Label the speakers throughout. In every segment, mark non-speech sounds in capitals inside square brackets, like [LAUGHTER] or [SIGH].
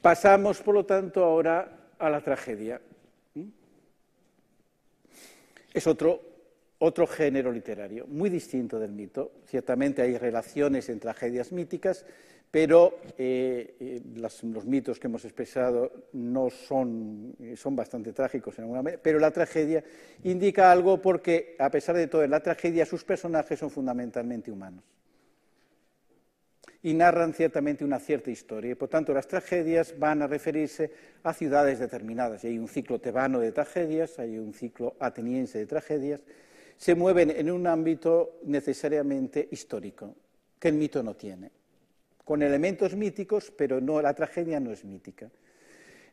Speaker 1: Pasamos, por lo tanto, ahora a la tragedia. Es otro, otro género literario, muy distinto del mito. Ciertamente hay relaciones en tragedias míticas, pero eh, eh, los mitos que hemos expresado no son, eh, son bastante trágicos en alguna manera, pero la tragedia indica algo porque, a pesar de todo, en la tragedia sus personajes son fundamentalmente humanos y narran ciertamente una cierta historia. Por tanto, las tragedias van a referirse a ciudades determinadas. Y hay un ciclo tebano de tragedias, hay un ciclo ateniense de tragedias. Se mueven en un ámbito necesariamente histórico, que el mito no tiene con elementos míticos, pero no, la tragedia no es mítica.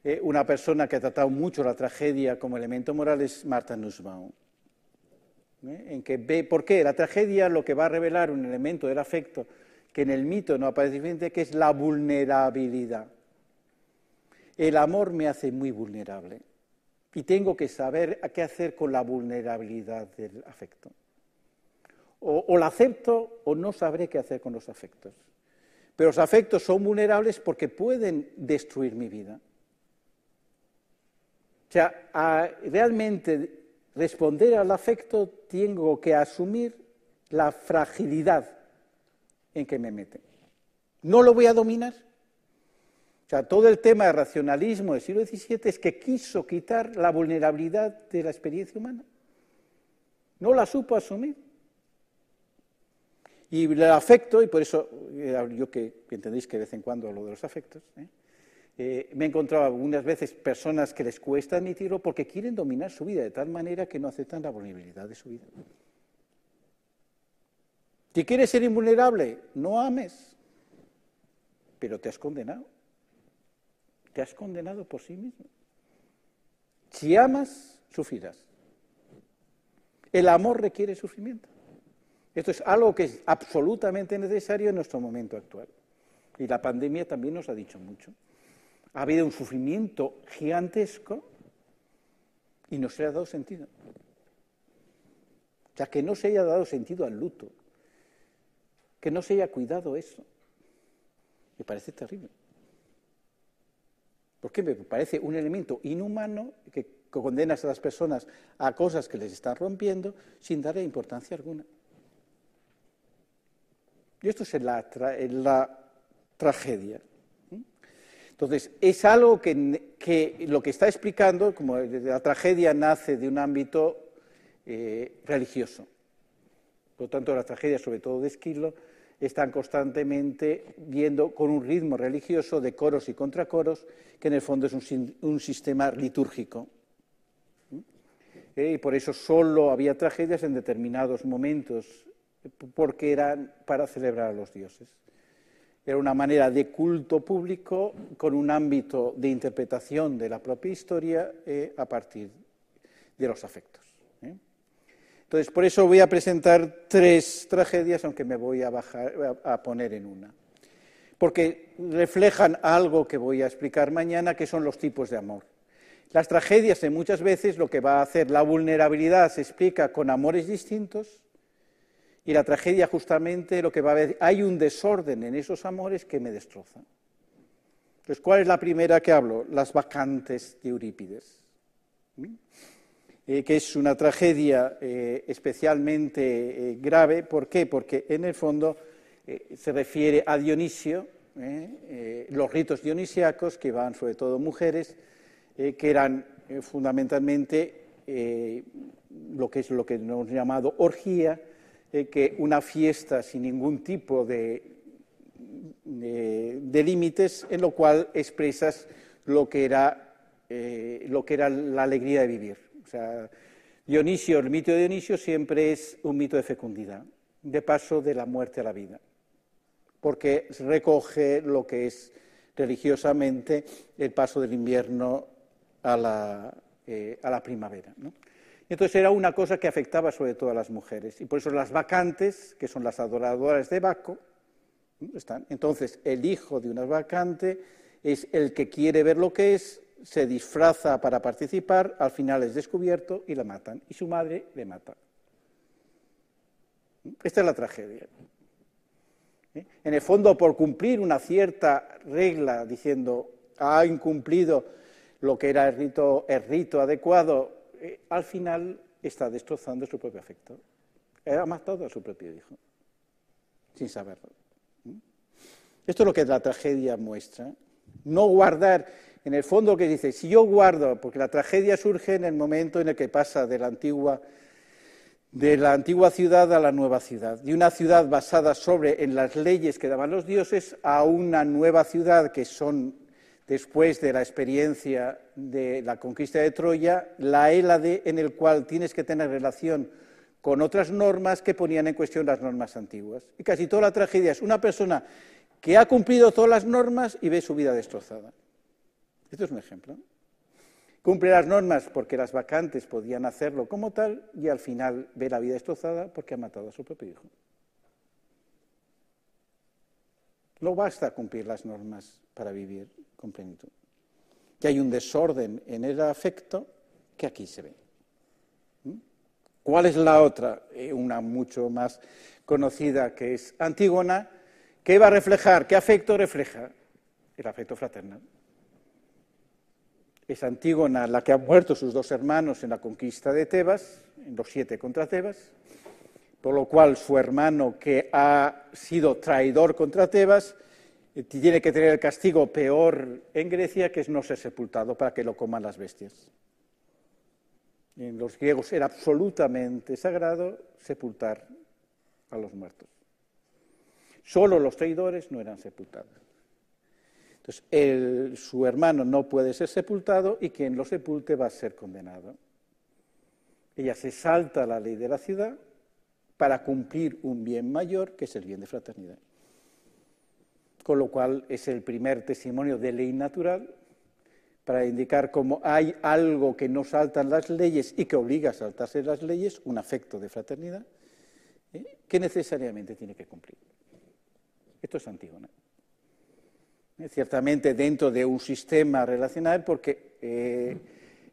Speaker 1: Eh, una persona que ha tratado mucho la tragedia como elemento moral es Marta Nussbaum. ¿eh? En que ve, ¿Por qué? La tragedia lo que va a revelar un elemento del afecto que en el mito no aparece suficiente, que es la vulnerabilidad. El amor me hace muy vulnerable y tengo que saber qué hacer con la vulnerabilidad del afecto. O, o la acepto o no sabré qué hacer con los afectos. Pero los afectos son vulnerables porque pueden destruir mi vida. O sea, a realmente responder al afecto tengo que asumir la fragilidad en que me mete. No lo voy a dominar. O sea, todo el tema del racionalismo del siglo XVII es que quiso quitar la vulnerabilidad de la experiencia humana. No la supo asumir. Y el afecto, y por eso eh, yo que, entendéis que de vez en cuando hablo de los afectos, ¿eh? Eh, me he encontrado algunas veces personas que les cuesta admitirlo porque quieren dominar su vida de tal manera que no aceptan la vulnerabilidad de su vida. Si quieres ser invulnerable, no ames, pero te has condenado. Te has condenado por sí mismo. Si amas, sufrirás. El amor requiere sufrimiento. Esto es algo que es absolutamente necesario en nuestro momento actual. Y la pandemia también nos ha dicho mucho. Ha habido un sufrimiento gigantesco y no se ha dado sentido. O sea, que no se haya dado sentido al luto, que no se haya cuidado eso, me parece terrible. Porque me parece un elemento inhumano que condenas a las personas a cosas que les están rompiendo sin darle importancia alguna. Y esto es la, la tragedia. Entonces, es algo que, lo que está explicando, como la tragedia nace de un ámbito eh, religioso. Por lo tanto, las tragedias, sobre todo de Esquilo, están constantemente viendo con un ritmo religioso de coros y contracoros, que en el fondo es un, sistema litúrgico. Eh, y por eso solo había tragedias en determinados momentos porque eran para celebrar a los dioses. Era una manera de culto público con un ámbito de interpretación de la propia historia eh, a partir de los afectos. ¿eh? Entonces, por eso voy a presentar tres tragedias, aunque me voy a, poner en una. Porque reflejan algo que voy a explicar mañana, que son los tipos de amor. Las tragedias, muchas veces, lo que va a hacer la vulnerabilidad se explica con amores distintos y la tragedia justamente lo que va a haber, hay un desorden en esos amores que me destrozan. Entonces, ¿cuál es la primera que hablo? Las vacantes de Eurípides, eh, que es una tragedia eh, especialmente eh, grave. ¿Por qué? Porque en el fondo se refiere a Dionisio, los ritos dionisíacos, que van sobre todo mujeres, que eran fundamentalmente lo que es lo que hemos llamado orgía, que una fiesta sin ningún tipo de, de, límites, en lo cual expresas lo que, era, lo que era la alegría de vivir. Sea, Dionisio, el mito de Dionisio siempre es un mito de fecundidad, de paso de la muerte a la vida, porque recoge lo que es religiosamente el paso del invierno a la, eh, primavera. Entonces era una cosa que afectaba sobre todo a las mujeres. Y por eso las vacantes, que son las adoradoras de Baco, están. Entonces el hijo de una vacante es el que quiere ver lo que es, se disfraza para participar, al final es descubierto y la matan. Y su madre le mata. Esta es la tragedia. ¿Eh? En el fondo, por cumplir una cierta regla diciendo ha incumplido lo que era el rito, el rito adecuado, eh, al final está destrozando su propio afecto. Ha matado a su propio hijo, sin saberlo. Esto es lo que la tragedia muestra. No guardar, en el fondo que dice, si yo guardo, porque la tragedia surge en el momento en el que pasa de la antigua de la antigua ciudad a la nueva ciudad, de una ciudad basada sobre en las leyes que daban los dioses a una nueva ciudad que son después de la experiencia de la conquista de Troya, la Hélade en el cual tienes que tener relación con otras normas que ponían en cuestión las normas antiguas. Y casi toda la tragedia es una persona que ha cumplido todas las normas y ve su vida destrozada. Esto es un ejemplo. Cumple las normas porque las vacantes podían hacerlo como tal y al final ve la vida destrozada porque ha matado a su propio hijo. No basta cumplir las normas para vivir con plenitud. Que hay un desorden en el afecto que aquí se ve. ¿Mm? ¿Cuál es la otra? Eh, una mucho más conocida que es Antígona, ¿Qué va a reflejar, qué afecto refleja el afecto fraternal es Antígona la que ha muerto sus dos hermanos en la conquista de Tebas, en los siete contra Tebas, por lo cual su hermano que ha sido traidor contra Tebas eh, tiene que tener el castigo peor en Grecia, que es no ser sepultado para que lo coman las bestias. En los griegos era absolutamente sagrado sepultar a los muertos. Solo los traidores no eran sepultados. Entonces, su hermano no puede ser sepultado y quien lo sepulte va a ser condenado. Ella se salta la ley de la ciudad para cumplir un bien mayor, que es el bien de fraternidad. Con lo cual es el primer testimonio de ley natural para indicar cómo hay algo que no saltan las leyes y que obliga a saltarse las leyes, un afecto de fraternidad, ¿eh? que necesariamente tiene que cumplir. Esto es Antígona. Eh, ciertamente dentro de un sistema relacional, porque eh,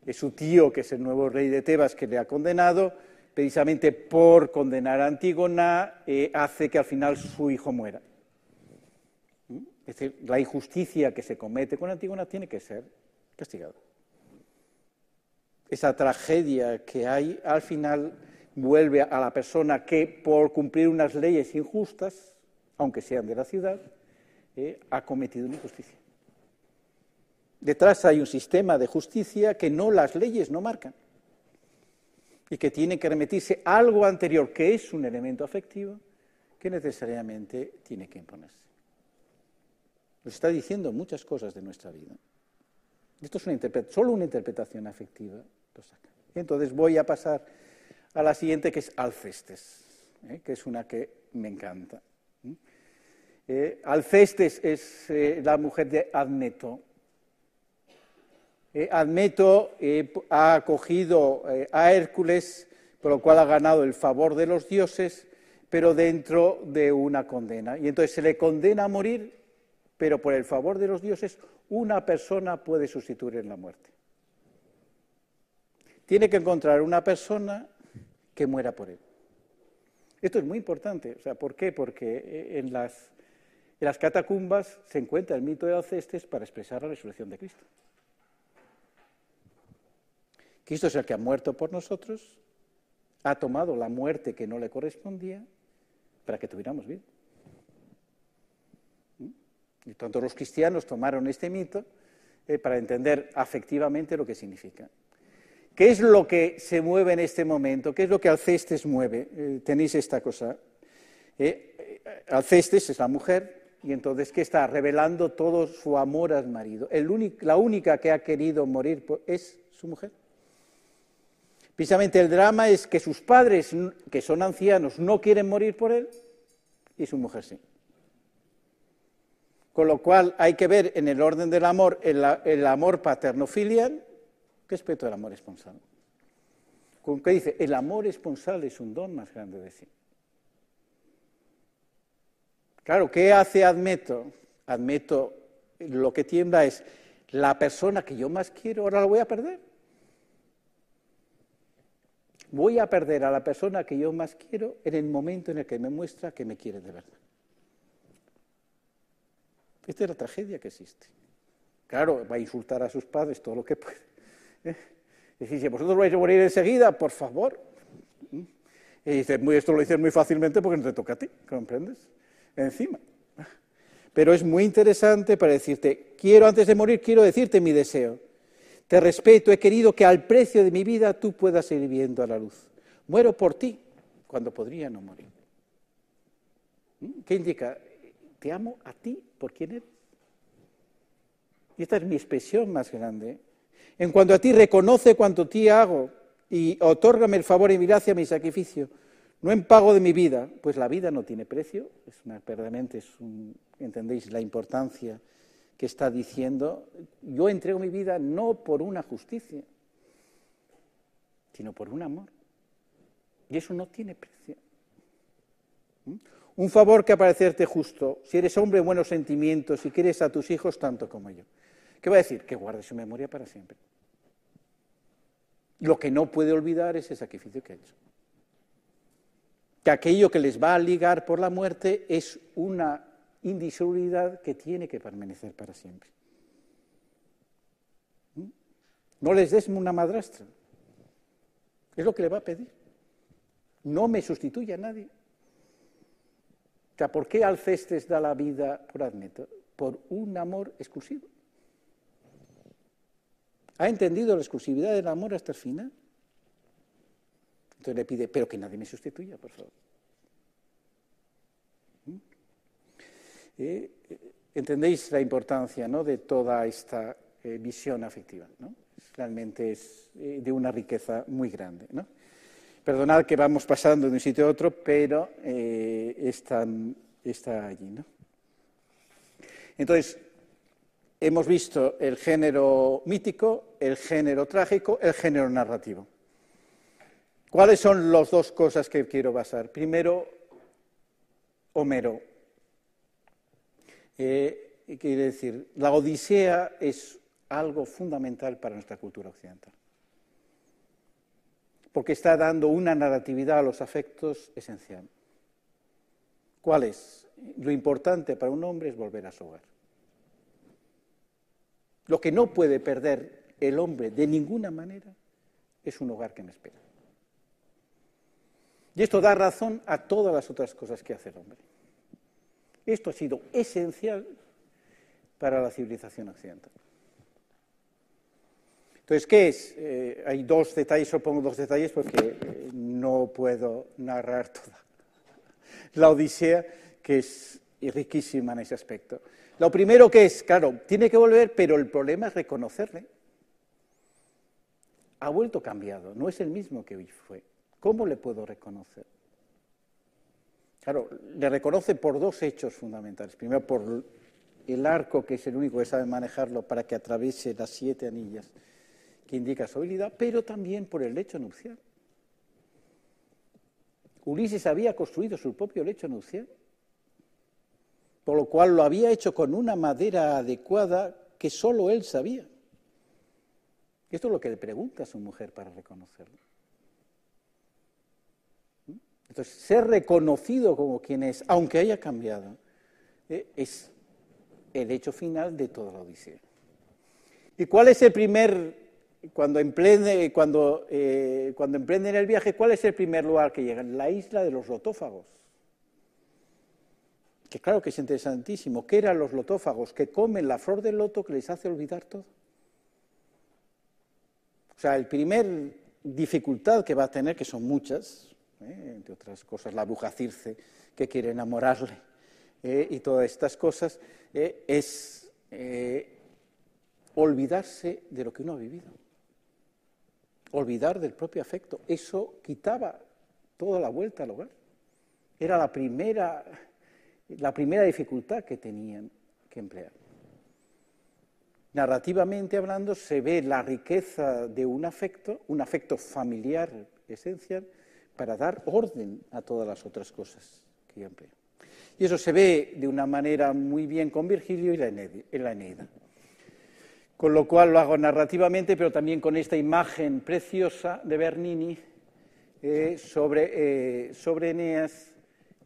Speaker 1: es su tío, que es el nuevo rey de Tebas, que le ha condenado, precisamente por condenar a Antígona, eh, hace que al final su hijo muera. ¿Mm? Es decir, la injusticia que se comete con Antígona tiene que ser castigada. Esa tragedia que hay al final vuelve a la persona que por cumplir unas leyes injustas, aunque sean de la ciudad, ha cometido una injusticia. Detrás hay un sistema de justicia que no las leyes no marcan y que tiene que remitirse a algo anterior que es un elemento afectivo que necesariamente tiene que imponerse. Nos está diciendo muchas cosas de nuestra vida. Esto es una solo una interpretación afectiva. Entonces voy a pasar a la siguiente, que es Alcestes, ¿eh? que es una que me encanta. Eh, Alcestes es eh, la mujer de Admeto. Eh, Admeto ha acogido a Hércules, por lo cual ha ganado el favor de los dioses, pero dentro de una condena. Y entonces se le condena a morir, pero por el favor de los dioses una persona puede sustituir en la muerte. Tiene que encontrar una persona que muera por él. Esto es muy importante. O sea, ¿Por qué? Porque en las en las catacumbas se encuentra el mito de Alcestes para expresar la resurrección de Cristo. Cristo es el que ha muerto por nosotros, ha tomado la muerte que no le correspondía para que tuviéramos vida. ¿Mm? Y tanto los cristianos tomaron este mito eh, para entender afectivamente lo que significa. ¿Qué es lo que se mueve en este momento? ¿Qué es lo que Alcestes mueve? Eh, tenéis esta cosa. Eh, Alcestes es la mujer, y entonces, ¿qué está? Revelando todo su amor al marido. la única que ha querido morir es su mujer. Precisamente el drama es que sus padres, que son ancianos, no quieren morir por él y su mujer sí. Con lo cual hay que ver en el orden del amor el, amor paterno-filial respecto al amor esponsal. Con que dice, el amor esponsal es un don más grande de sí. Claro, ¿qué hace Admeto? Admeto lo que tiembla es la persona que yo más quiero, ahora la voy a perder. Voy a perder a la persona que yo más quiero en el momento en el que me muestra que me quiere de verdad. Esta es la tragedia que existe. Claro, va a insultar a sus padres todo lo que puede. ¿eh? decir, si vosotros vais a morir enseguida, por favor. ¿Mm? Y dice, esto lo dices muy fácilmente porque no te toca a ti, ¿comprendes? Encima. Pero es muy interesante para decirte, quiero antes de morir, quiero decirte mi deseo. Te respeto, he querido que al precio de mi vida tú puedas seguir viendo a la luz. Muero por ti cuando podría no morir. ¿Mm? ¿Qué indica? Te amo a ti por quién eres. Y esta es mi expresión más grande. En cuanto a ti, reconoce cuanto ti hago y otórgame el favor y mi gracia, mi sacrificio, no en pago de mi vida, pues la vida no tiene precio, es una, verdaderamente es un, entendéis la importancia que está diciendo, yo entrego mi vida no por una justicia, sino por un amor. Y eso no tiene precio. ¿Mm? Un favor que aparecerte justo, si eres hombre de buenos sentimientos y quieres a tus hijos tanto como yo. ¿Qué va a decir? Que guarde su memoria para siempre. Lo que no puede olvidar es el sacrificio que ha hecho. Que aquello que les va a ligar por la muerte es una indisolubilidad que tiene que permanecer para siempre. ¿Mm? No les des una madrastra. Es lo que le va a pedir. No me sustituye a nadie. O sea, ¿por qué Alcestes da la vida por Admeto? Por un amor exclusivo. ¿Ha entendido la exclusividad del amor hasta el final? Entonces le pide, pero que nadie me sustituya, por favor. ¿Mm? Eh, ¿Entendéis la importancia de toda esta eh, visión afectiva? Realmente es eh, de una riqueza muy grande. Perdonad que vamos pasando de un sitio a otro, pero está, está allí. Entonces, hemos visto el género mítico, el género trágico, el género narrativo. ¿Cuáles son las dos cosas que quiero basar? Primero, Homero. Eh, quiere decir, la Odisea es algo fundamental para nuestra cultura occidental, porque está dando una narratividad a los afectos esencial. ¿Cuál es? Lo importante para un hombre es volver a su hogar. Lo que no puede perder el hombre de ninguna manera es un hogar que me espera. Y esto da razón a todas las otras cosas que hace el hombre. Esto ha sido esencial para la civilización occidental. Entonces, ¿qué es? Eh, hay dos detalles, supongo dos detalles, porque eh, no puedo narrar toda la Odisea, que es riquísima en ese aspecto. Lo primero que es, claro, tiene que volver, pero el problema es reconocerle. Ha vuelto cambiado, no es el mismo que hoy fue. ¿Cómo le puedo reconocer? Claro, le reconoce por dos hechos fundamentales. Primero, por el arco, que es el único que sabe manejarlo para que atraviese las siete anillas que indica su habilidad, pero también por el lecho nupcial. Ulises había construido su propio lecho nupcial por lo cual lo había hecho con una madera adecuada que solo él sabía. Esto es lo que le pregunta a su mujer para reconocerlo. Entonces, ser reconocido como quien es, aunque haya cambiado, eh, es el hecho final de toda la Odisea. ¿Y cuál es el primer, cuando, emprende, cuando, eh, cuando emprenden el viaje, cuál es el primer lugar que llegan? La isla de los lotófagos que claro que es interesantísimo, ¿qué eran los lotófagos? Que comen la flor del loto que les hace olvidar todo. O sea, el primer dificultad que va a tener, que son muchas, ¿eh? entre otras cosas la bruja Circe, que quiere enamorarle, ¿eh? y todas estas cosas, ¿eh? es olvidarse de lo que uno ha vivido, olvidar del propio afecto. Eso quitaba toda la vuelta al hogar. Era la primera la primera dificultad que tenían que emplear. Narrativamente hablando, se ve la riqueza de un afecto, un afecto familiar esencial, para dar orden a todas las otras cosas que emplean. Y eso se ve de una manera muy bien con Virgilio y la Eneida. Con lo cual lo hago narrativamente, pero también con esta imagen preciosa de Bernini eh, sobre, eh, sobre Eneas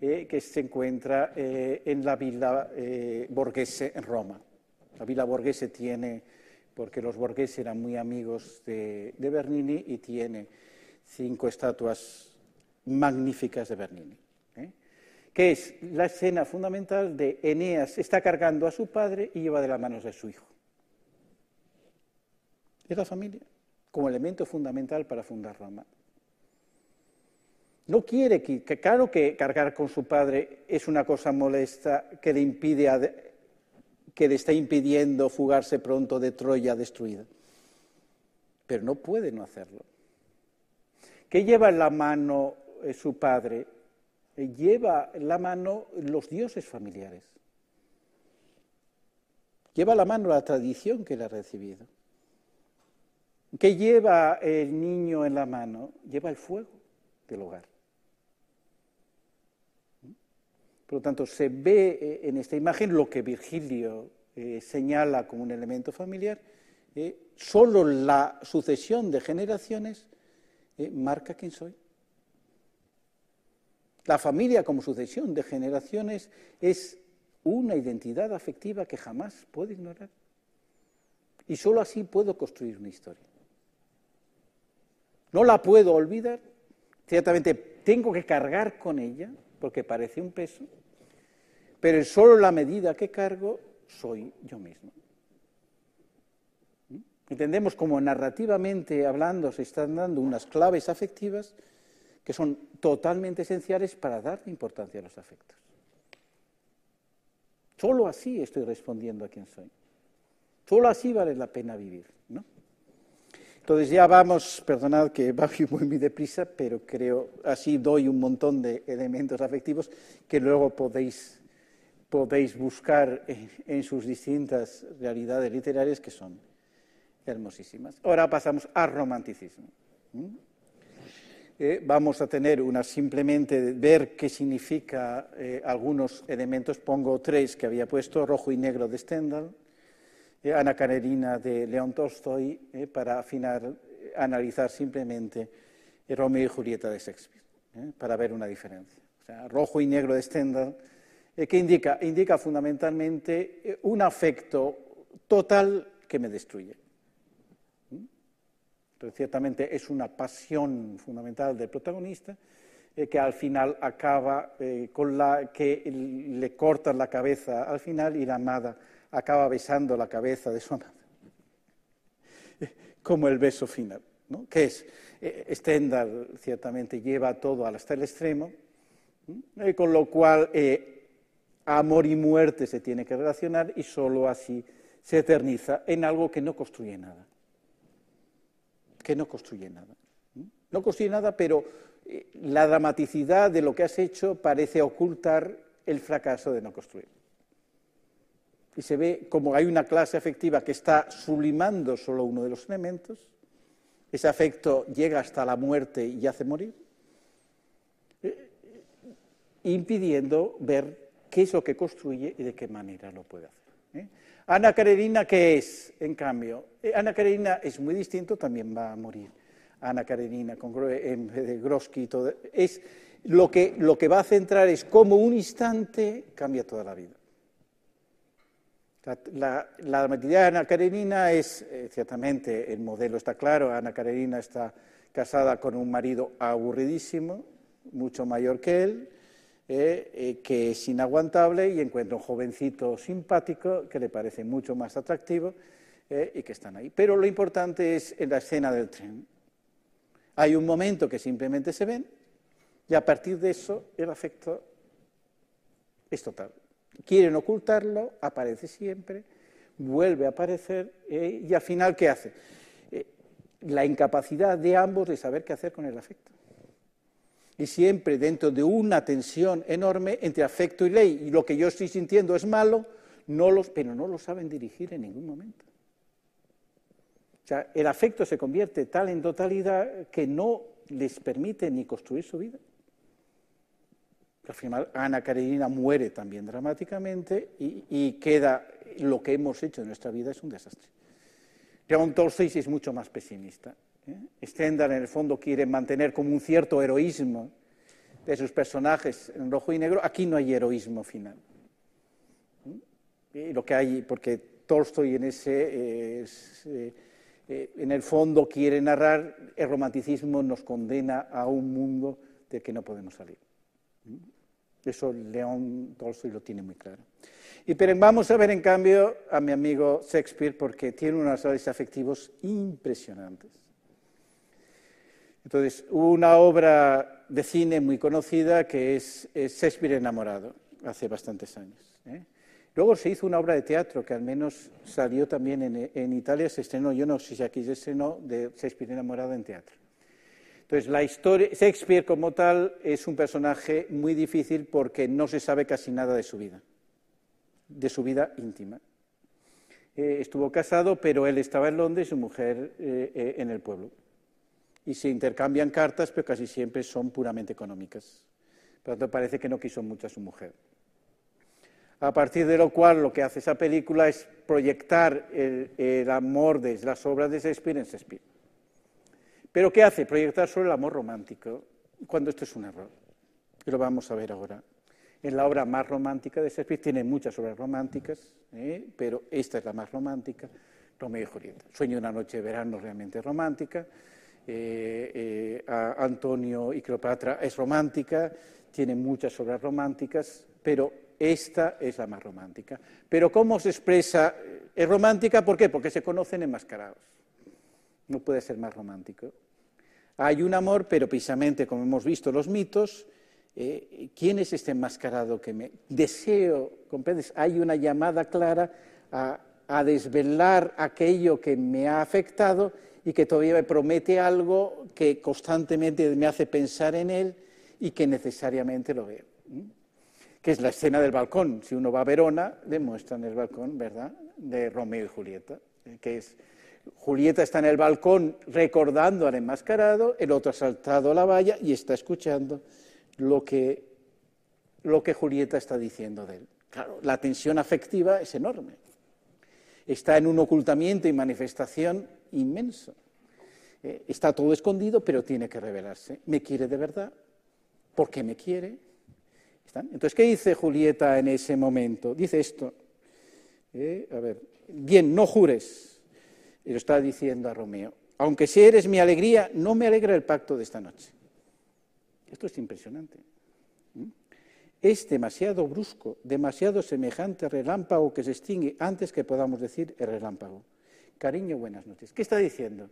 Speaker 1: eh, que se encuentra eh, en la villa eh, borghese en Roma. La Villa Borghese tiene, porque los Borghese eran muy amigos de, de Bernini, y tiene cinco estatuas magníficas de Bernini, ¿eh? que es la escena fundamental de Eneas está cargando a su padre y lleva de las manos de su hijo. Es la familia, como elemento fundamental para fundar Roma. No quiere que, claro que cargar con su padre es una cosa molesta que le impide que le está impidiendo fugarse pronto de Troya destruida. Pero no puede no hacerlo. ¿Qué lleva en la mano eh, su padre? Eh, lleva en la mano los dioses familiares. Lleva la mano la tradición que le ha recibido. ¿Qué lleva el niño en la mano? Lleva el fuego del hogar. Por lo tanto, se ve eh, en esta imagen lo que Virgilio eh, señala como un elemento familiar. Solo la sucesión de generaciones marca quién soy. La familia como sucesión de generaciones es una identidad afectiva que jamás puedo ignorar. Y solo así puedo construir una historia. No la puedo olvidar, ciertamente tengo que cargar con ella, porque parece un peso, pero solo la medida que cargo soy yo mismo. ¿Mm? Entendemos como narrativamente hablando se están dando unas claves afectivas que son totalmente esenciales para dar importancia a los afectos. Solo así estoy respondiendo a quién soy. Solo así vale la pena vivir. ¿no? Entonces ya vamos, perdonad que [LAUGHS] va muy, muy deprisa, pero creo así doy un montón de elementos afectivos que luego podéis, podéis buscar en, sus distintas realidades literarias que son hermosísimas. Ahora pasamos al romanticismo. Eh, vamos a tener una simplemente ver qué significa eh, algunos elementos. Pongo tres que había puesto, rojo y negro de Stendhal, eh, Ana Karenina de León Tolstoy, para afinar, analizar simplemente Romeo y Julieta de Shakespeare, para ver una diferencia. O sea, rojo y negro de Stendhal, que indica, indica fundamentalmente un afecto total que me destruye. Entonces, ciertamente es una pasión fundamental del protagonista que al final acaba con la que le cortan la cabeza al final y la amada acaba besando la cabeza de su amada, [LAUGHS] como el beso final, ¿no? que es, eh, Stendhal ciertamente lleva todo hasta el extremo, eh, con lo cual eh, amor y muerte se tiene que relacionar y solo así se eterniza en algo que no construye nada, que no construye nada. No construye nada, pero la dramaticidad de lo que has hecho parece ocultar el fracaso de no construir y se ve como hay una clase afectiva que está sublimando solo uno de los elementos, ese afecto llega hasta la muerte y hace morir, eh, impidiendo ver qué es lo que construye y de qué manera lo puede hacer. ¿eh? Ana Karenina, ¿qué es, en cambio? Eh, Ana Karenina es muy distinto, también va a morir. Ana Karenina, con Groski y todo, es lo que, lo que va a centrar es cómo un instante cambia toda la vida. La, la de Ana Karenina es, eh, ciertamente, el modelo está claro, Ana Karenina está casada con un marido aburridísimo, mucho mayor que él, eh, eh, que es inaguantable y encuentra un jovencito simpático que le parece mucho más atractivo y que están ahí. Pero lo importante es en la escena del tren. Hay un momento que simplemente se ven y a partir de eso el afecto es total. Quieren ocultarlo, aparece siempre, vuelve a aparecer eh, y al final, ¿qué hace? Eh, la incapacidad de ambos de saber qué hacer con el afecto. Y siempre dentro de una tensión enorme entre afecto y ley, y lo que yo estoy sintiendo es malo, pero no lo saben dirigir en ningún momento. O sea, el afecto se convierte tal en totalidad que no les permite ni construir su vida. Al final, Ana Karenina muere también dramáticamente y, queda lo que hemos hecho en nuestra vida es un desastre. León Tolstoy es mucho más pesimista. ¿Eh? Stendhal, en el fondo, quiere mantener como un cierto heroísmo de sus personajes en rojo y negro. Aquí no hay heroísmo final. ¿eh? Y lo que hay, porque Tolstoy en ese, eh, en el fondo quiere narrar, el romanticismo nos condena a un mundo del que no podemos salir. Eso León Tolstoy lo tiene muy claro. Y pero vamos a ver en cambio a mi amigo Shakespeare porque tiene unos roles afectivos impresionantes. Entonces, una obra de cine muy conocida que es, Shakespeare enamorado, hace bastantes años. ¿eh? Luego se hizo una obra de teatro que al menos salió también en, Italia, se estrenó, yo no sé si aquí se estrenó, de Shakespeare enamorado en teatro. Entonces, la historia, Shakespeare como tal es un personaje muy difícil porque no se sabe casi nada de su vida, de su vida íntima. Eh, estuvo casado, pero él estaba en Londres y su mujer eh, en el pueblo y se intercambian cartas, pero casi siempre son puramente económicas. Por lo tanto, parece que no quiso mucho a su mujer. A partir de lo cual, lo que hace esa película es proyectar el, amor de las obras de Shakespeare en Shakespeare. Pero ¿qué hace? Proyectar solo el amor romántico, cuando esto es un error. Y lo vamos a ver ahora. En la obra más romántica de Shakespeare, tiene muchas obras románticas, ¿eh? pero esta es la más romántica, Romeo y Julieta. Sueño de una noche de verano realmente romántica, eh, eh, Antonio y Cleopatra es romántica, tiene muchas obras románticas, pero esta es la más romántica. Pero ¿cómo se expresa? Es romántica, ¿por qué? Porque se conocen enmascarados. No puede ser más romántico. Hay un amor, pero precisamente, como hemos visto los mitos, eh, ¿quién es este enmascarado que me deseo? ¿Comprendes? Hay una llamada clara a desvelar aquello que me ha afectado y que todavía me promete algo que constantemente me hace pensar en él y que necesariamente lo veo. Que es la escena del balcón. Si uno va a Verona, le muestran el balcón, ¿verdad?, de Romeo y Julieta, que es Julieta está en el balcón recordando al enmascarado, el otro ha saltado a la valla y está escuchando lo que, lo que Julieta está diciendo de él. Claro, la tensión afectiva es enorme. Está en un ocultamiento y manifestación inmenso. Eh, está todo escondido, pero tiene que revelarse. ¿Me quiere de verdad? ¿Por qué me quiere? Entonces, ¿qué dice Julieta en ese momento? Dice esto. Eh, a ver, bien, no jures. Y lo está diciendo a Romeo. Aunque si eres mi alegría, no me alegra el pacto de esta noche. Esto es impresionante. ¿Mm? Es demasiado brusco, demasiado semejante relámpago que se extingue antes que podamos decir el relámpago. Cariño, buenas noches. ¿Qué está diciendo?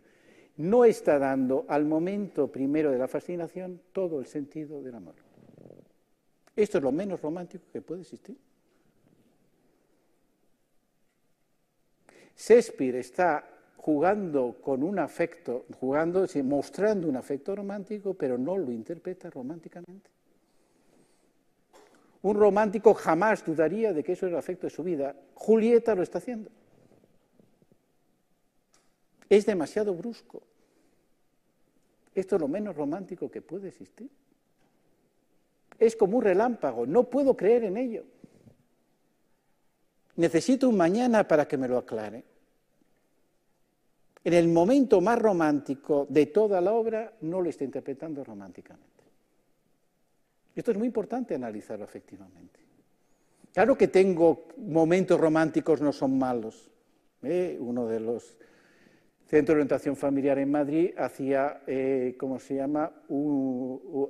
Speaker 1: No está dando al momento primero de la fascinación todo el sentido del amor. Esto es lo menos romántico que puede existir. Shakespeare está jugando con un afecto, jugando, mostrando un afecto romántico, pero no lo interpreta románticamente. Un romántico jamás dudaría de que eso es el afecto de su vida. Julieta lo está haciendo es demasiado brusco. Esto es lo menos romántico que puede existir. Es como un relámpago, no puedo creer en ello. Necesito un mañana para que me lo aclare. En el momento más romántico de toda la obra, no lo está interpretando románticamente. Esto es muy importante analizarlo efectivamente. Claro que tengo momentos románticos, no son malos. ¿eh? Uno de los Centro de Orientación Familiar en Madrid hacía, eh, ¿cómo se llama?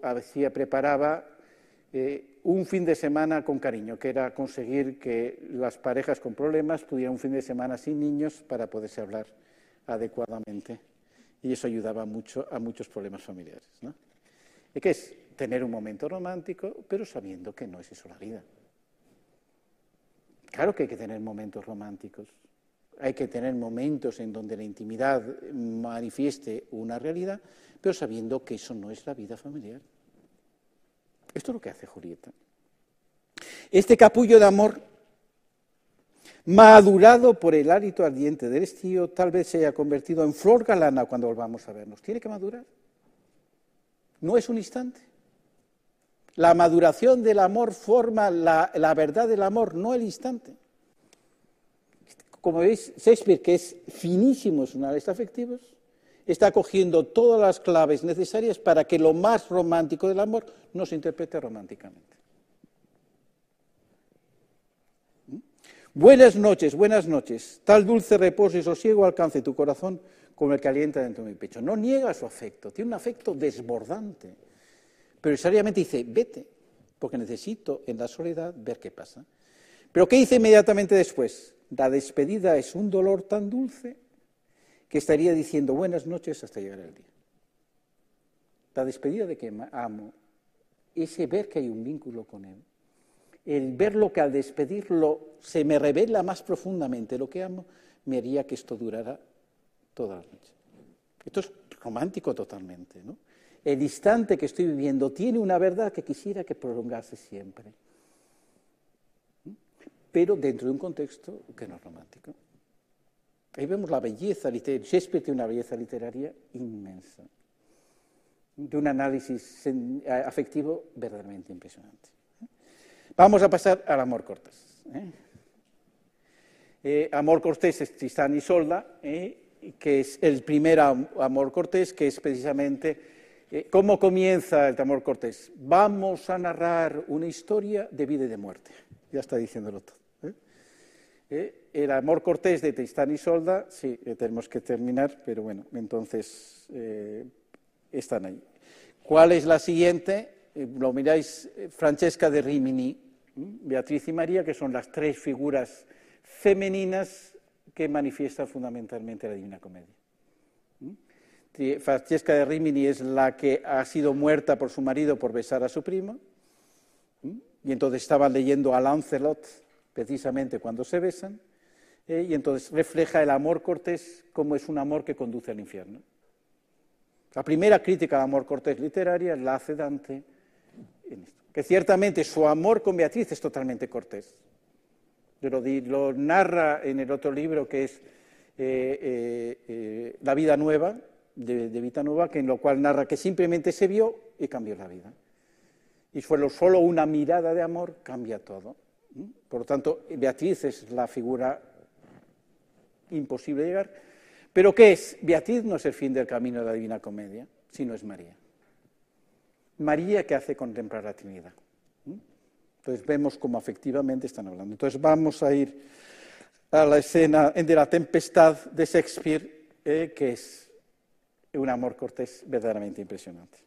Speaker 1: hacía, preparaba eh, un fin de semana con cariño, que era conseguir que las parejas con problemas tuvieran un fin de semana sin niños para poderse hablar adecuadamente. Y eso ayudaba mucho a muchos problemas familiares. ¿no? ¿Y qué es? Tener un momento romántico, pero sabiendo que no es eso la vida. Claro que hay que tener momentos románticos, hay que tener momentos en donde la intimidad manifieste una realidad, pero sabiendo que eso no es la vida familiar. Esto es lo que hace Julieta. Este capullo de amor, madurado por el hálito ardiente del estío, tal vez se haya convertido en flor galana cuando volvamos a vernos. Tiene que madurar. No es un instante. La maduración del amor forma la, la verdad del amor, no el instante como veis, Shakespeare, que es finísimo en sus análisis afectivos, está cogiendo todas las claves necesarias para que lo más romántico del amor no se interprete románticamente. ¿Mm? Buenas noches, buenas noches. Tal dulce reposo y sosiego alcance tu corazón como el que alienta dentro de mi pecho. No niega su afecto, tiene un afecto desbordante. Pero necesariamente dice, vete, porque necesito en la soledad ver qué pasa. Pero ¿qué dice inmediatamente después? La despedida es un dolor tan dulce que estaría diciendo buenas noches hasta llegar el día. La despedida de que amo, ese ver que hay un vínculo con él, el ver lo que al despedirlo se me revela más profundamente lo que amo, me haría que esto durara toda la noche. Esto es romántico totalmente, ¿no? El instante que estoy viviendo tiene una verdad que quisiera que prolongase siempre, pero dentro de un contexto que no es romántico. Ahí vemos la belleza literaria. Shakespeare tiene una belleza literaria inmensa, de un análisis afectivo verdaderamente impresionante. Vamos a pasar al amor cortés. ¿eh? Eh, amor cortés es Tristán y Solda, ¿eh? que es el primer amor cortés, que es precisamente cómo comienza el amor cortés. Vamos a narrar una historia de vida y de muerte. Ya está diciéndolo todo. ¿Eh? el amor cortés de Tristán y Solda, sí, tenemos que terminar, pero bueno, entonces eh, están ahí. ¿Cuál es la siguiente? Eh, lo miráis, Francesca de Rimini, Beatriz y María, que son las tres figuras femeninas que manifiestan fundamentalmente la Divina Comedia. Francesca de Rimini es la que ha sido muerta por su marido por besar a su primo, y entonces estaba leyendo a Lancelot, precisamente cuando se besan, eh, y entonces refleja el amor cortés como es un amor que conduce al infierno. La primera crítica al amor cortés literaria la hace Dante en esto, que ciertamente su amor con Beatriz es totalmente cortés. Lo, lo narra en el otro libro que es eh, eh, La vida nueva, de, de Vita Nueva, que en lo cual narra que simplemente se vio y cambió la vida. Y solo, solo una mirada de amor cambia todo. Por lo tanto, Beatriz es la figura imposible de llegar. Pero ¿qué es? Beatriz no es el fin del camino de la Divina Comedia, sino es María. María que hace contemplar la Trinidad. Entonces vemos cómo afectivamente están hablando. Entonces vamos a ir a la escena de la tempestad de Shakespeare, eh, que es un amor cortés verdaderamente impresionante.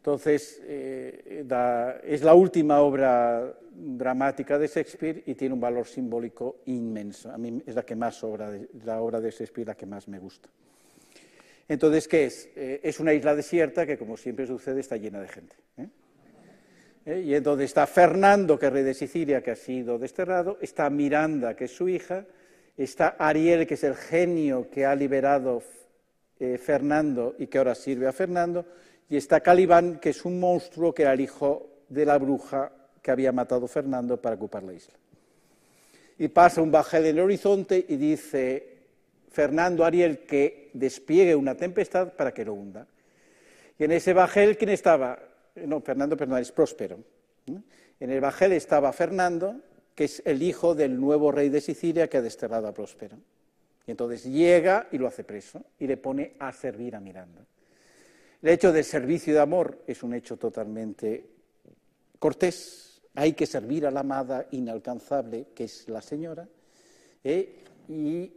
Speaker 1: Entonces, eh, es la última obra dramática de Shakespeare y tiene un valor simbólico inmenso. A mí es la que más obra, la obra de Shakespeare la que más me gusta. Entonces, ¿qué es? Eh, es una isla desierta que, como siempre sucede, está llena de gente. ¿eh? Y entonces está Fernando, que es rey de Sicilia, que ha sido desterrado, está Miranda, que es su hija, está Ariel, que es el genio que ha liberado Fernando y que ahora sirve a Fernando, y está Calibán, que es un monstruo que era el hijo de la bruja que había matado Fernando para ocupar la isla. Y pasa un bajel en el horizonte y dice Fernando Ariel que despliegue una tempestad para que lo hunda. Y en ese bajel, ¿quién estaba? No, Fernando, perdón, es Próspero. En el bajel estaba Fernando, que es el hijo del nuevo rey de Sicilia que ha desterrado a Próspero. Y entonces llega y lo hace preso y le pone a servir a Miranda. El hecho del servicio de amor es un hecho totalmente cortés. Hay que servir a la amada inalcanzable, que es la señora, ¿eh? y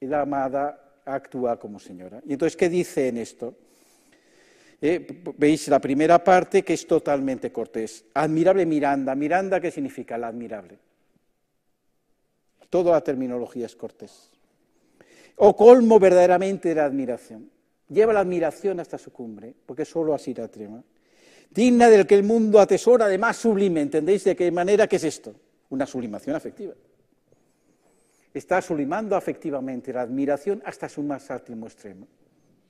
Speaker 1: la amada actúa como señora. Y entonces, ¿qué dice en esto? Eh, veis la primera parte que es totalmente cortés. Admirable Miranda. Miranda, ¿qué significa la admirable? Toda la terminología es cortés. O colmo verdaderamente de la admiración lleva la admiración hasta su cumbre, porque solo así la trema. Digna del que el mundo atesora de más sublime, ¿entendéis de qué manera que es esto? Una sublimación afectiva. Está sublimando afectivamente la admiración hasta su más último extremo.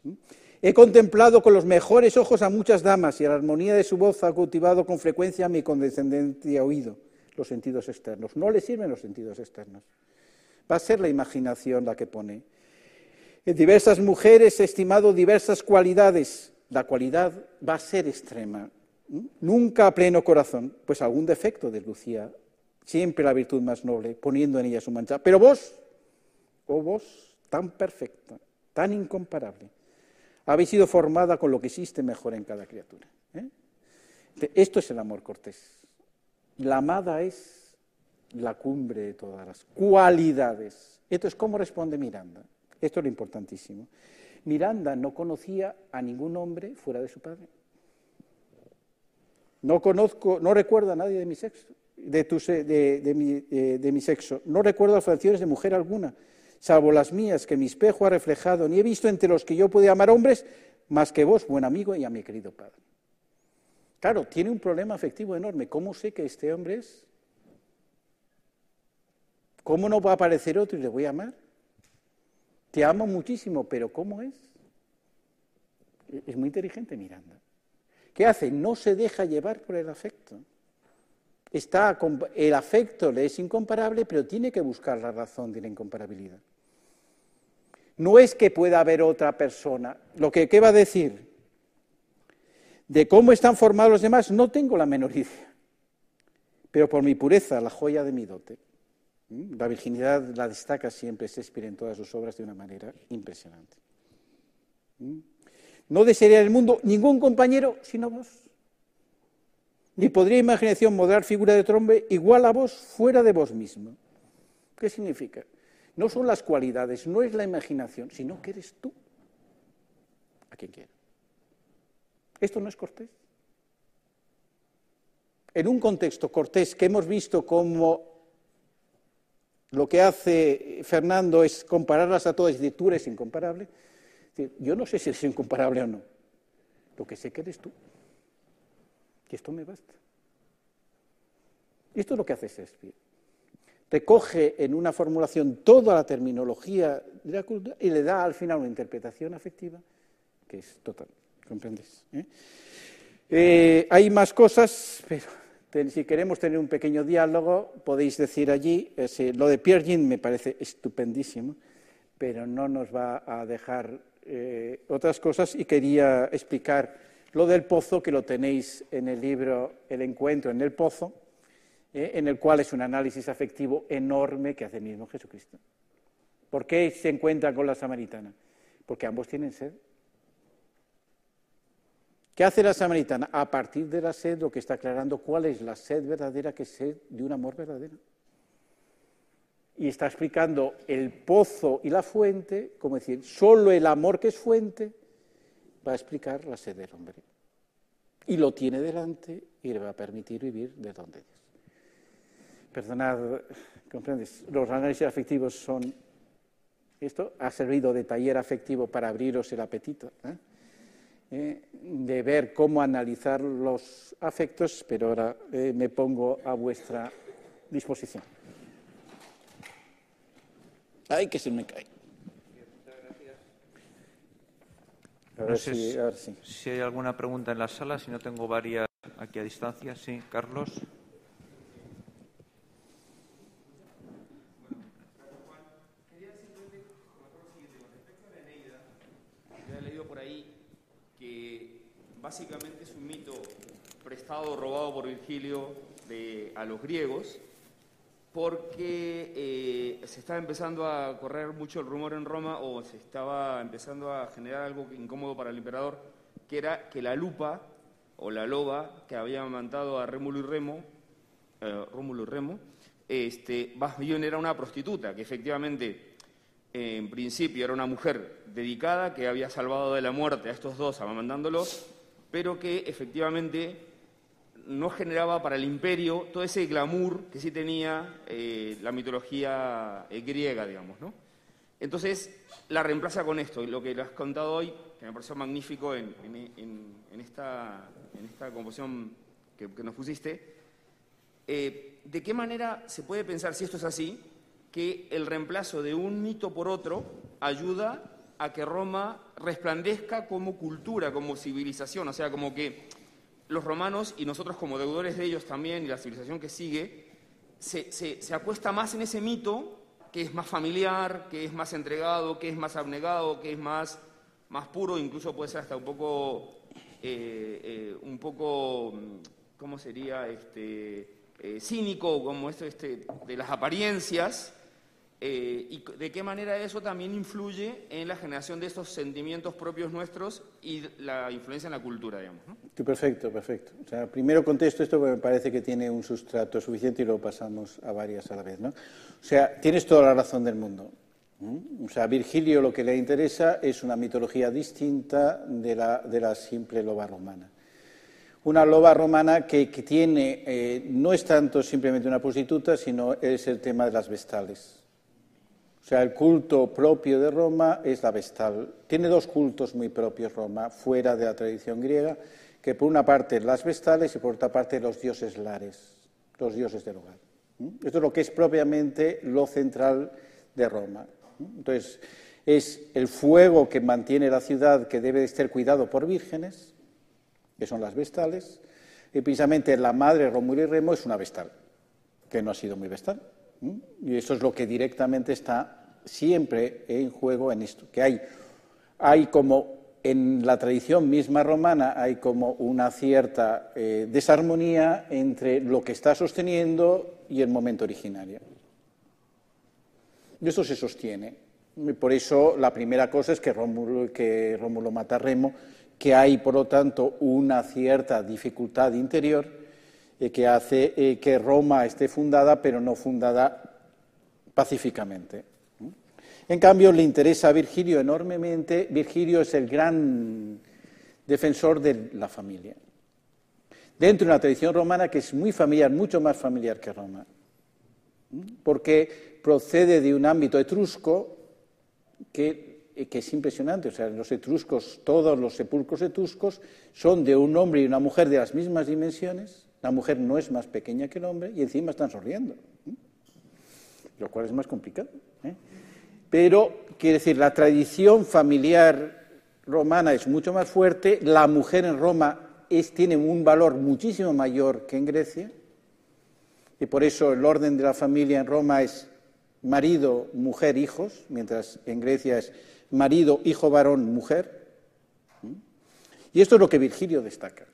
Speaker 1: ¿Mm? He contemplado con los mejores ojos a muchas damas y a la armonía de su voz ha cultivado con frecuencia mi condescendencia oído, los sentidos externos. No le sirven los sentidos externos. Va a ser la imaginación la que pone. En diversas mujeres he estimado diversas cualidades. La cualidad va a ser extrema, nunca a pleno corazón, pues algún defecto deslucía siempre la virtud más noble, poniendo en ella su mancha. Pero vos, oh vos, tan perfecta, tan incomparable, habéis sido formada con lo que existe mejor en cada criatura. ¿eh? Esto es el amor cortés. La amada es la cumbre de todas las cualidades. Esto es cómo responde Miranda. Esto es lo importantísimo. Miranda no conocía a ningún hombre fuera de su padre. No conozco, no recuerdo a nadie de mi sexo, de, tu, de, mi, de mi, sexo. No recuerdo afecciones de mujer alguna, salvo las mías que mi espejo ha reflejado, ni he visto entre los que yo puedo amar hombres más que vos, buen amigo, y a mi querido padre. Claro, tiene un problema afectivo enorme. ¿Cómo sé que este hombre es? ¿Cómo no va a aparecer otro y le voy a amar? Te amo muchísimo, pero ¿cómo es? Es muy inteligente Miranda. ¿Qué hace? No se deja llevar por el afecto. Está, el afecto le es incomparable, pero tiene que buscar la razón de la incomparabilidad. No es que pueda haber otra persona. Lo que ¿qué va a decir de cómo están formados los demás no tengo la menor [LAUGHS] idea. Pero por mi pureza, la joya de mi dote. La virginidad la destaca siempre Shakespeare en todas sus obras de una manera impresionante. No desearía el mundo ningún compañero sino vos. Ni podría imaginación modelar figura de otro hombre igual a vos fuera de vos mismo. ¿Qué significa? No son las cualidades, no es la imaginación, sino que eres tú a quien quiera. Esto no es cortés. En un contexto cortés que hemos visto como lo que hace Fernando es compararlas a todas y decir, tú eres incomparable. Yo no sé si eres incomparable o no. Lo que sé que eres tú. Que esto me basta. Y esto es lo que hace Shakespeare. Recoge en una formulación toda la terminología de la cultura y le da al final una interpretación afectiva que es total. ¿Comprendes? ¿Eh? Eh, hay más cosas, pero si queremos tener un pequeño diálogo, podéis decir allí, lo de Pierre me parece estupendísimo, pero no nos va a dejar eh, otras cosas y quería explicar lo del pozo, que lo tenéis en el libro El encuentro en el pozo, eh, en el cual es un análisis afectivo enorme que hace mismo Jesucristo. ¿Por qué se encuentra con la samaritana? Porque ambos tienen sed. ¿Qué hace la samaritana? A partir de la sed lo que está aclarando cuál es la sed verdadera, que es sed de un amor verdadero. Y está explicando el pozo y la fuente, como decir, solo el amor que es fuente va a explicar la sed del hombre. Y lo tiene delante y le va a permitir vivir de donde es. Perdonad, ¿comprendes? Los análisis afectivos son... Esto ha servido de taller afectivo para abriros el apetito. ¿eh? Eh, de ver cómo analizar los afectos, pero ahora eh, me pongo a vuestra disposición. Ay, que se me cae.
Speaker 2: no sé si, si hay alguna pregunta en la sala, si no tengo varias aquí a distancia. Sí, Carlos.
Speaker 3: Básicamente es un mito prestado, robado por Virgilio a los griegos, porque eh, se estaba empezando a correr mucho el rumor en Roma o se estaba empezando a generar algo incómodo para el emperador, que era que la lupa o la loba que había amantado a Rémulo y Remo, eh, Rómulo y Remo, este, bien era una prostituta, que efectivamente en principio era una mujer dedicada que había salvado de la muerte a estos dos amamantándolos pero que efectivamente no generaba para el imperio todo ese glamour que sí tenía eh, la mitología eh, griega, digamos, ¿no? Entonces la reemplaza con esto, lo que has contado hoy, que me pareció magnífico en, esta, composición que, nos pusiste. Eh, ¿De qué manera se puede pensar, si esto es así, que el reemplazo de un mito por otro ayuda a que Roma resplandezca como cultura, como civilización, o sea, como que los romanos y nosotros como deudores de ellos también, y la civilización que sigue, se, acuesta más en ese mito que es más familiar, que es más entregado, que es más abnegado, que es más, más puro, incluso puede ser hasta un poco, eh, eh, un poco, ¿cómo sería? Este, eh, cínico, como esto este, de las apariencias, Eh, y de qué manera eso también influye en la generación de estos sentimientos propios nuestros y la influencia en la cultura, digamos.
Speaker 1: perfecto, perfecto. O sea, primero contesto esto porque me parece que tiene un sustrato suficiente y luego pasamos a varias a la vez. ¿no? O sea, tienes toda la razón del mundo. O sea, a Virgilio lo que le interesa es una mitología distinta de la, de la simple loba romana. Una loba romana que, tiene, eh, no es tanto simplemente una prostituta, sino es el tema de las vestales. Sea, el culto propio de Roma es la vestal. Tiene dos cultos muy propios Roma, fuera de la tradición griega, que por una parte las vestales y por otra parte los dioses lares, los dioses del hogar. Esto es lo que es propiamente lo central de Roma. Entonces, es el fuego que mantiene la ciudad que debe estar cuidado por vírgenes, que son las vestales, y precisamente la madre Rómulo y Remo es una vestal, que no ha sido muy vestal. Y eso es lo que directamente está siempre en juego en esto, que hay, hay como en la tradición misma romana hay como una cierta eh, desarmonía entre lo que está sosteniendo y el momento originario. Y eso se sostiene. por eso la primera cosa es que Rómulo, que Rómulo mata a Remo, que hay, por lo tanto, una cierta dificultad interior eh, que hace eh, que Roma esté fundada, pero no fundada pacíficamente. En cambio, le interesa a Virgilio enormemente. Virgilio es el gran defensor de la familia. Dentro de una tradición romana que es muy familiar, mucho más familiar que Roma, porque procede de un ámbito etrusco que, que, es impresionante. O sea, los etruscos, todos los sepulcros etruscos son de un hombre y una mujer de las mismas dimensiones. La mujer no es más pequeña que el hombre y encima están sonriendo, lo cual es más complicado. ¿eh? pero quiere decir, la tradición familiar romana es mucho más fuerte, la mujer en Roma tiene un valor muchísimo mayor que en Grecia, y por eso el orden de la familia en Roma es marido, mujer, hijos, mientras en Grecia es marido, hijo, varón, mujer. Y esto es lo que Virgilio destaca.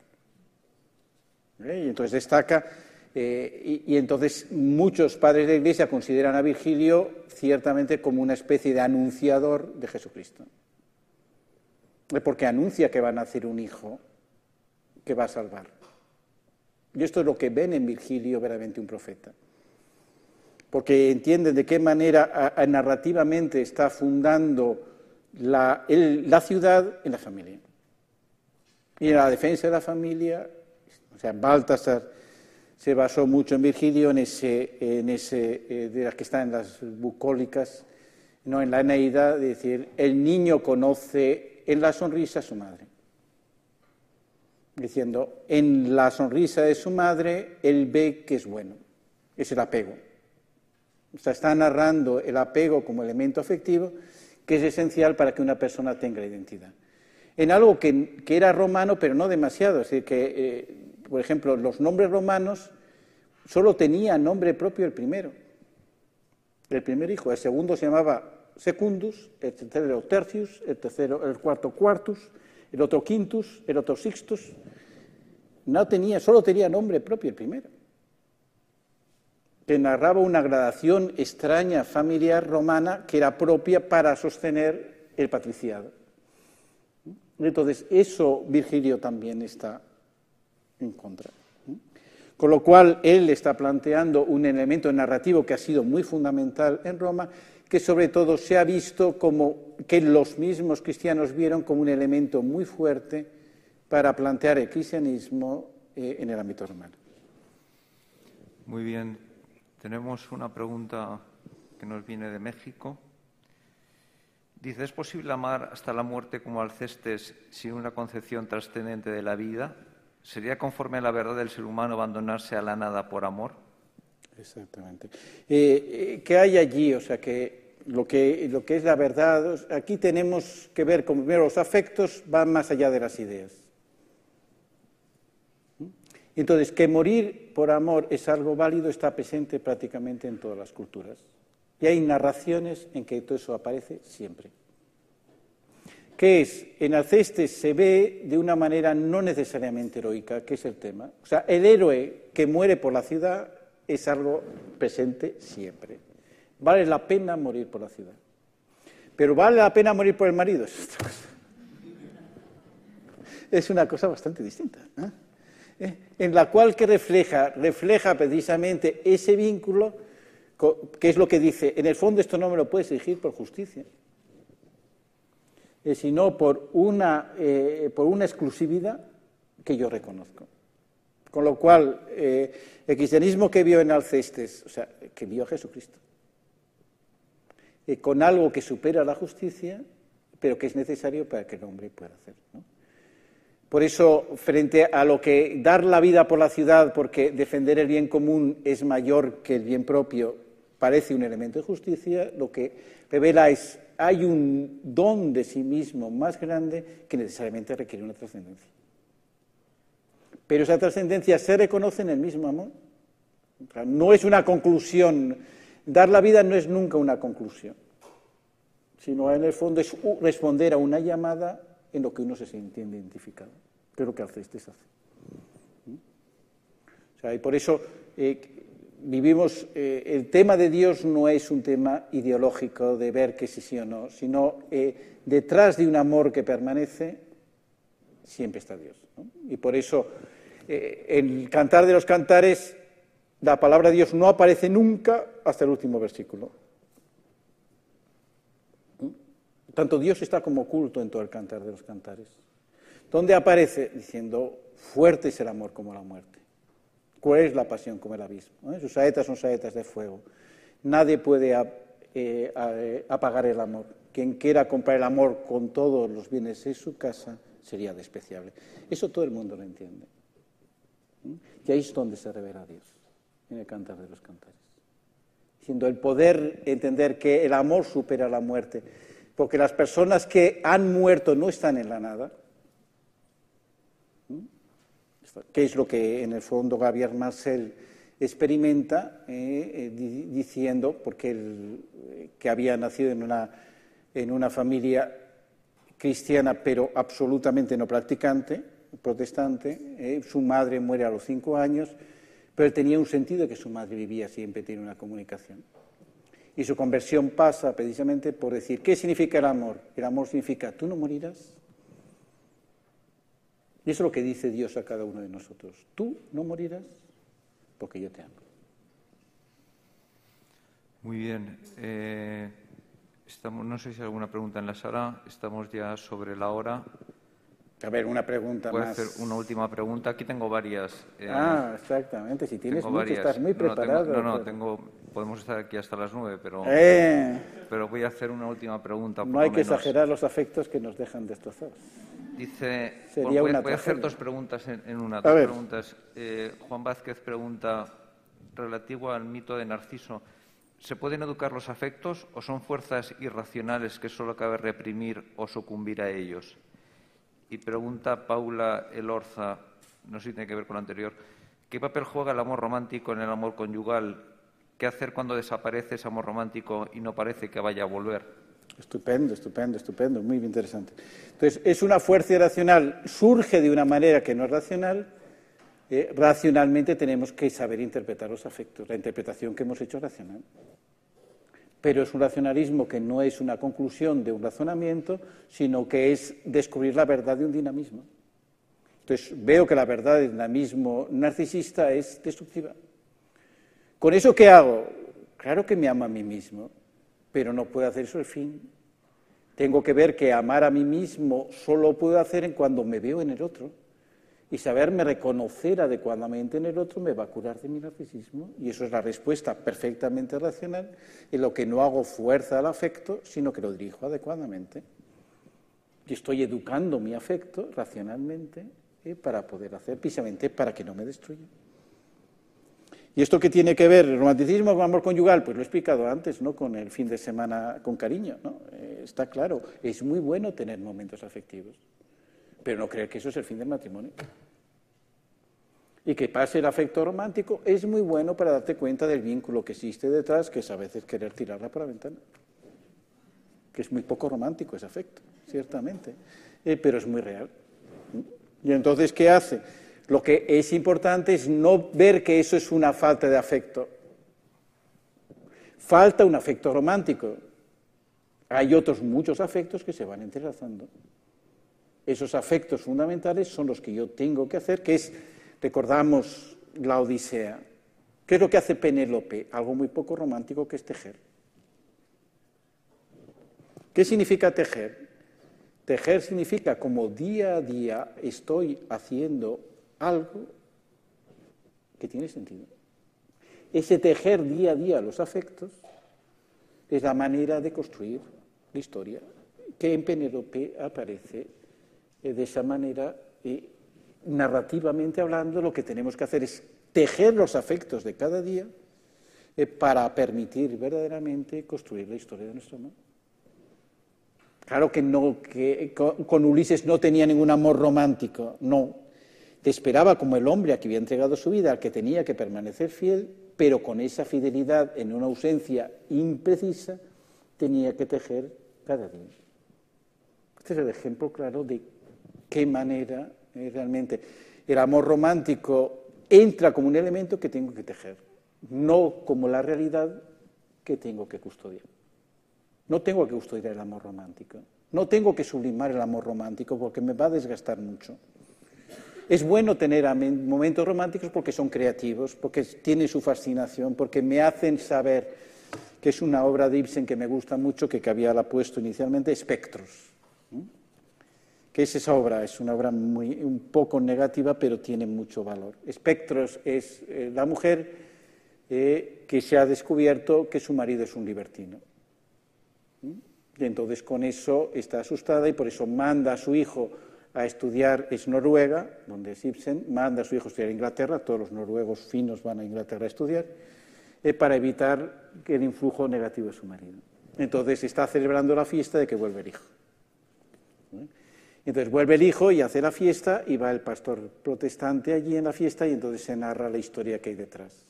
Speaker 1: ¿Eh? Y entonces destaca eh, y, entonces muchos padres de Iglesia consideran a Virgilio ciertamente como una especie de anunciador de Jesucristo. Porque anuncia que va a nacer un hijo que va a salvar. Y esto es lo que ven en Virgilio veramente un profeta. Porque entienden de qué manera narrativamente está fundando la, la ciudad en la familia. Y en la defensa de la familia, o sea, Baltasar se basó mucho en Virgilio, en ese, en ese eh, de las que están en las bucólicas, no en la Eneida, de decir, el niño conoce en la sonrisa a su madre. Diciendo, en la sonrisa de su madre, él ve que es bueno. Es el apego. O sea, está narrando el apego como elemento afectivo, que es esencial para que una persona tenga identidad. En algo que, era romano, pero no demasiado. Es decir, que eh, por ejemplo, los nombres romanos solo tenía nombre propio el primero, el primer hijo. El segundo se llamaba Secundus, el tercero Tercius, el tercero, el cuarto Quartus, el otro Quintus, el otro Sixtus. No tenía, solo tenía nombre propio el primero, que narraba una gradación extraña familiar romana que era propia para sostener el patriciado. Entonces, eso Virgilio también está en contra. Con lo cual, él está planteando un elemento narrativo que ha sido muy fundamental en Roma, que sobre todo se ha visto como que los mismos cristianos vieron como un elemento muy fuerte para plantear el cristianismo eh, en el ámbito romano.
Speaker 2: Muy bien. Tenemos una pregunta que nos viene de México. Dice, ¿es posible amar hasta la muerte como Alcestes sin una concepción trascendente de la vida? ¿Sería conforme a la verdad del ser humano abandonarse a la nada por amor?
Speaker 1: Exactamente. Eh, eh, ¿Qué hay allí? O sea, que lo, que lo que es la verdad, aquí tenemos que ver como primero los afectos van más allá de las ideas. ¿Mm? Entonces, que morir por amor es algo válido está presente prácticamente en todas las culturas. Y hay narraciones en que todo eso aparece siempre que es, en Alcestes se ve de una manera no necesariamente heroica, que es el tema. O sea, el héroe que muere por la ciudad es algo presente siempre. Vale la pena morir por la ciudad. Pero vale la pena morir por el marido. Es una cosa bastante distinta. ¿Eh? En la cual que refleja, refleja precisamente ese vínculo, que es lo que dice, en el fondo esto no me lo puedes exigir por justicia, eh, sino por una, eh, por una exclusividad que yo reconozco. Con lo cual, el cristianismo que vio en Alcestes, o sea, que vio a Jesucristo, con algo que supera la justicia, pero que es necesario para que el hombre pueda hacer. Por eso, frente a lo que dar la vida por la ciudad, porque defender el bien común es mayor que el bien propio, parece un elemento de justicia, lo que revela es hay un don de sí mismo más grande que necesariamente requiere una trascendencia. Pero esa trascendencia se reconoce en el mismo amor. No es una conclusión Dar la vida no es nunca una conclusión, sino en el fondo es responder a una llamada en lo que uno se entiende identificado, que es lo que Alcestes hace. O sea, y por eso eh, vivimos, eh, el tema de Dios no es un tema ideológico de ver que sí sí o no, sino eh, detrás de un amor que permanece siempre está Dios. Y por eso el cantar de los cantares la palabra de Dios no aparece nunca hasta el último versículo. Tanto Dios está como oculto en todo el cantar de los cantares. ¿Dónde aparece? Diciendo, fuerte es el amor como la muerte. ¿Cuál es la pasión como el abismo? ¿Eh? Sus saetas son saetas de fuego. Nadie puede eh, eh, apagar el amor. Quien quiera comprar el amor con todos los bienes de su casa sería despreciable. Eso todo el mundo lo entiende. Y ahí es donde se revela Dios en el cantar de los cantares. Siendo el poder entender que el amor supera la muerte, porque las personas que han muerto no están en la nada, que es lo que en el fondo Gabriel Marcel experimenta eh, eh, diciendo, porque él eh, que había nacido en una, en una familia cristiana pero absolutamente no practicante, protestante, su madre muere a los cinco años, pero él tenía un sentido de que su madre vivía siempre, tiene una comunicación. Y su conversión pasa precisamente por decir, ¿qué significa el amor? El amor significa, tú no morirás. Y eso es lo que dice Dios a cada uno de nosotros. Tú no morirás porque yo te amo.
Speaker 2: Muy bien. Eh, estamos, no sé si hay alguna pregunta en la sala. Estamos ya sobre la hora.
Speaker 1: A ver, una pregunta más.
Speaker 2: a hacer una última pregunta. Aquí tengo varias.
Speaker 1: Eh, ah, exactamente. Si tienes mucho, estás muy preparado.
Speaker 2: No, no, tengo, podemos estar aquí hasta las nueve, pero,
Speaker 1: eh.
Speaker 2: pero voy a hacer una última pregunta.
Speaker 1: no hay que exagerar los afectos que nos dejan destrozados.
Speaker 2: Dice, voy, a hacer dos preguntas en, una. Dos preguntas. Eh, Juan Vázquez pregunta, relativo al mito de Narciso, ¿se pueden educar los afectos o son fuerzas irracionales que solo cabe reprimir o sucumbir a ellos? Y pregunta Paula Elorza, no sé si tiene que ver con lo anterior, ¿qué papel juega el amor romántico en el amor conyugal? ¿Qué hacer cuando desaparece ese amor romántico y no parece que vaya a volver?
Speaker 1: Estupendo, estupendo, estupendo, muy interesante. Entonces, es una fuerza irracional, surge de una manera que no es racional. Eh, racionalmente tenemos que saber interpretar los afectos, la interpretación que hemos hecho racional pero es un racionalismo que no es una conclusión de un razonamiento, sino que es descubrir la verdad de un dinamismo. Entonces, veo que la verdad del dinamismo narcisista es destructiva. ¿Con eso qué hago? Claro que me amo a mí mismo, pero no puedo hacer eso el fin. Tengo que ver que amar a mí mismo solo puedo hacer en cuando me veo en el otro y saberme reconocer adecuadamente en el otro me va a curar de mi narcisismo. Y eso es la respuesta perfectamente racional, en lo que no hago fuerza al afecto, sino que lo dirijo adecuadamente. Y estoy educando mi afecto racionalmente eh, para poder hacer, precisamente para que no me destruya. ¿Y esto qué tiene que ver? ¿El romanticismo con amor conyugal? Pues lo he explicado antes, ¿no? Con el fin de semana con cariño, ¿no? Eh, está claro, es muy bueno tener momentos afectivos pero no creer que eso es el fin del matrimonio. Y que pase el afecto romántico es muy bueno para darte cuenta del vínculo que existe detrás, que es a veces querer tirarla por la ventana. Que es muy poco romántico ese afecto, ciertamente, eh, pero es muy real. Y entonces, ¿qué hace? Lo que es importante es no ver que eso es una falta de afecto. Falta un afecto romántico. Hay otros muchos afectos que se van entrelazando. Esos afectos fundamentales son los que yo tengo que hacer, que es, recordamos la Odisea. ¿Qué es lo que hace Penélope? Algo muy poco romántico que es tejer. ¿Qué significa tejer? Tejer significa como día a día estoy haciendo algo que tiene sentido. Ese tejer día a día los afectos es la manera de construir la historia que en Penélope aparece eh, de esa manera narrativamente hablando lo que tenemos que hacer es tejer los afectos de cada día eh, para permitir verdaderamente construir la historia de nuestro amor. Claro que no, que con Ulises no tenía ningún amor romántico, no. Te esperaba como el hombre a que había entregado su vida, al que tenía que permanecer fiel, pero con esa fidelidad en una ausencia imprecisa tenía que tejer cada día. Este es el ejemplo claro de qué manera eh, realmente el amor romántico entra como un elemento que tengo que tejer, no como la realidad que tengo que custodiar. No tengo que custodiar el amor romántico, no tengo que sublimar el amor romántico porque me va a desgastar mucho. Es bueno tener momentos románticos porque son creativos, porque tienen su fascinación, porque me hacen saber que es una obra de Ibsen que me gusta mucho, que, había la puesto inicialmente, Espectros. ¿Qué es esa obra? Es una obra muy, un poco negativa, pero tiene mucho valor. Espectros es eh, la mujer eh, que se ha descubierto que su marido es un libertino. Y entonces con eso está asustada y por eso manda a su hijo a estudiar, es Noruega, donde es manda a su hijo a estudiar a Inglaterra, todos los noruegos finos van a Inglaterra a estudiar, eh, para evitar el influjo negativo de su marido. Entonces está celebrando la fiesta de que vuelve el hijo. ¿Eh? Entonces vuelve el hijo y hace la fiesta y va el pastor protestante allí en la fiesta y entonces se narra la historia que hay detrás.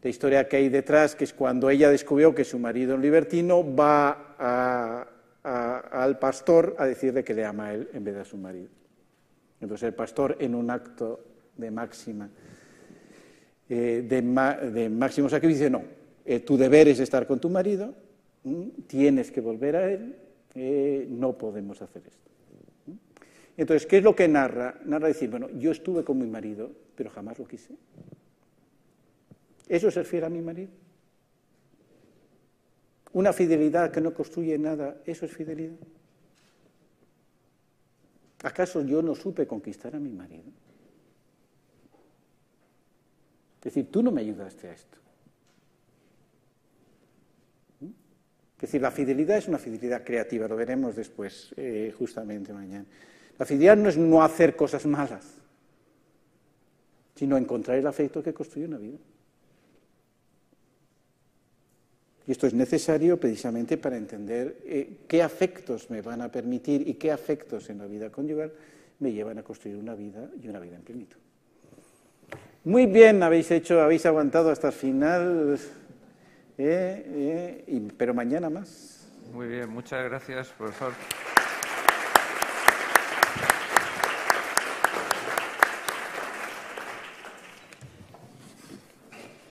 Speaker 1: La historia que hay detrás, que es cuando ella descubrió que su marido es libertino, va a, al pastor a decirle que le ama a él en vez de a su marido. Entonces el pastor, en un acto de máxima, eh, de, máximo sacrificio, no, eh, tu deber es estar con tu marido, tienes que volver a él, eh, no podemos hacer esto. Entonces, ¿qué es lo que narra? Narra decir, bueno, yo estuve con mi marido, pero jamás lo quise. ¿Eso es ser fiel a mi marido? Una fidelidad que no construye nada, ¿eso es fidelidad? ¿Acaso yo no supe conquistar a mi marido? Es decir, tú no me ayudaste a esto. Es decir, la fidelidad es una fidelidad creativa, lo veremos después, eh, justamente mañana. La fidelidad no es no hacer cosas malas, sino encontrar el afecto que construye una vida. Y esto es necesario precisamente para entender eh, qué afectos me van a permitir y qué afectos en la vida conyugal me llevan a construir una vida y una vida en plenitud. Muy bien, habéis hecho, habéis aguantado hasta el final, eh, eh, pero mañana más.
Speaker 2: Muy bien, muchas gracias, profesor.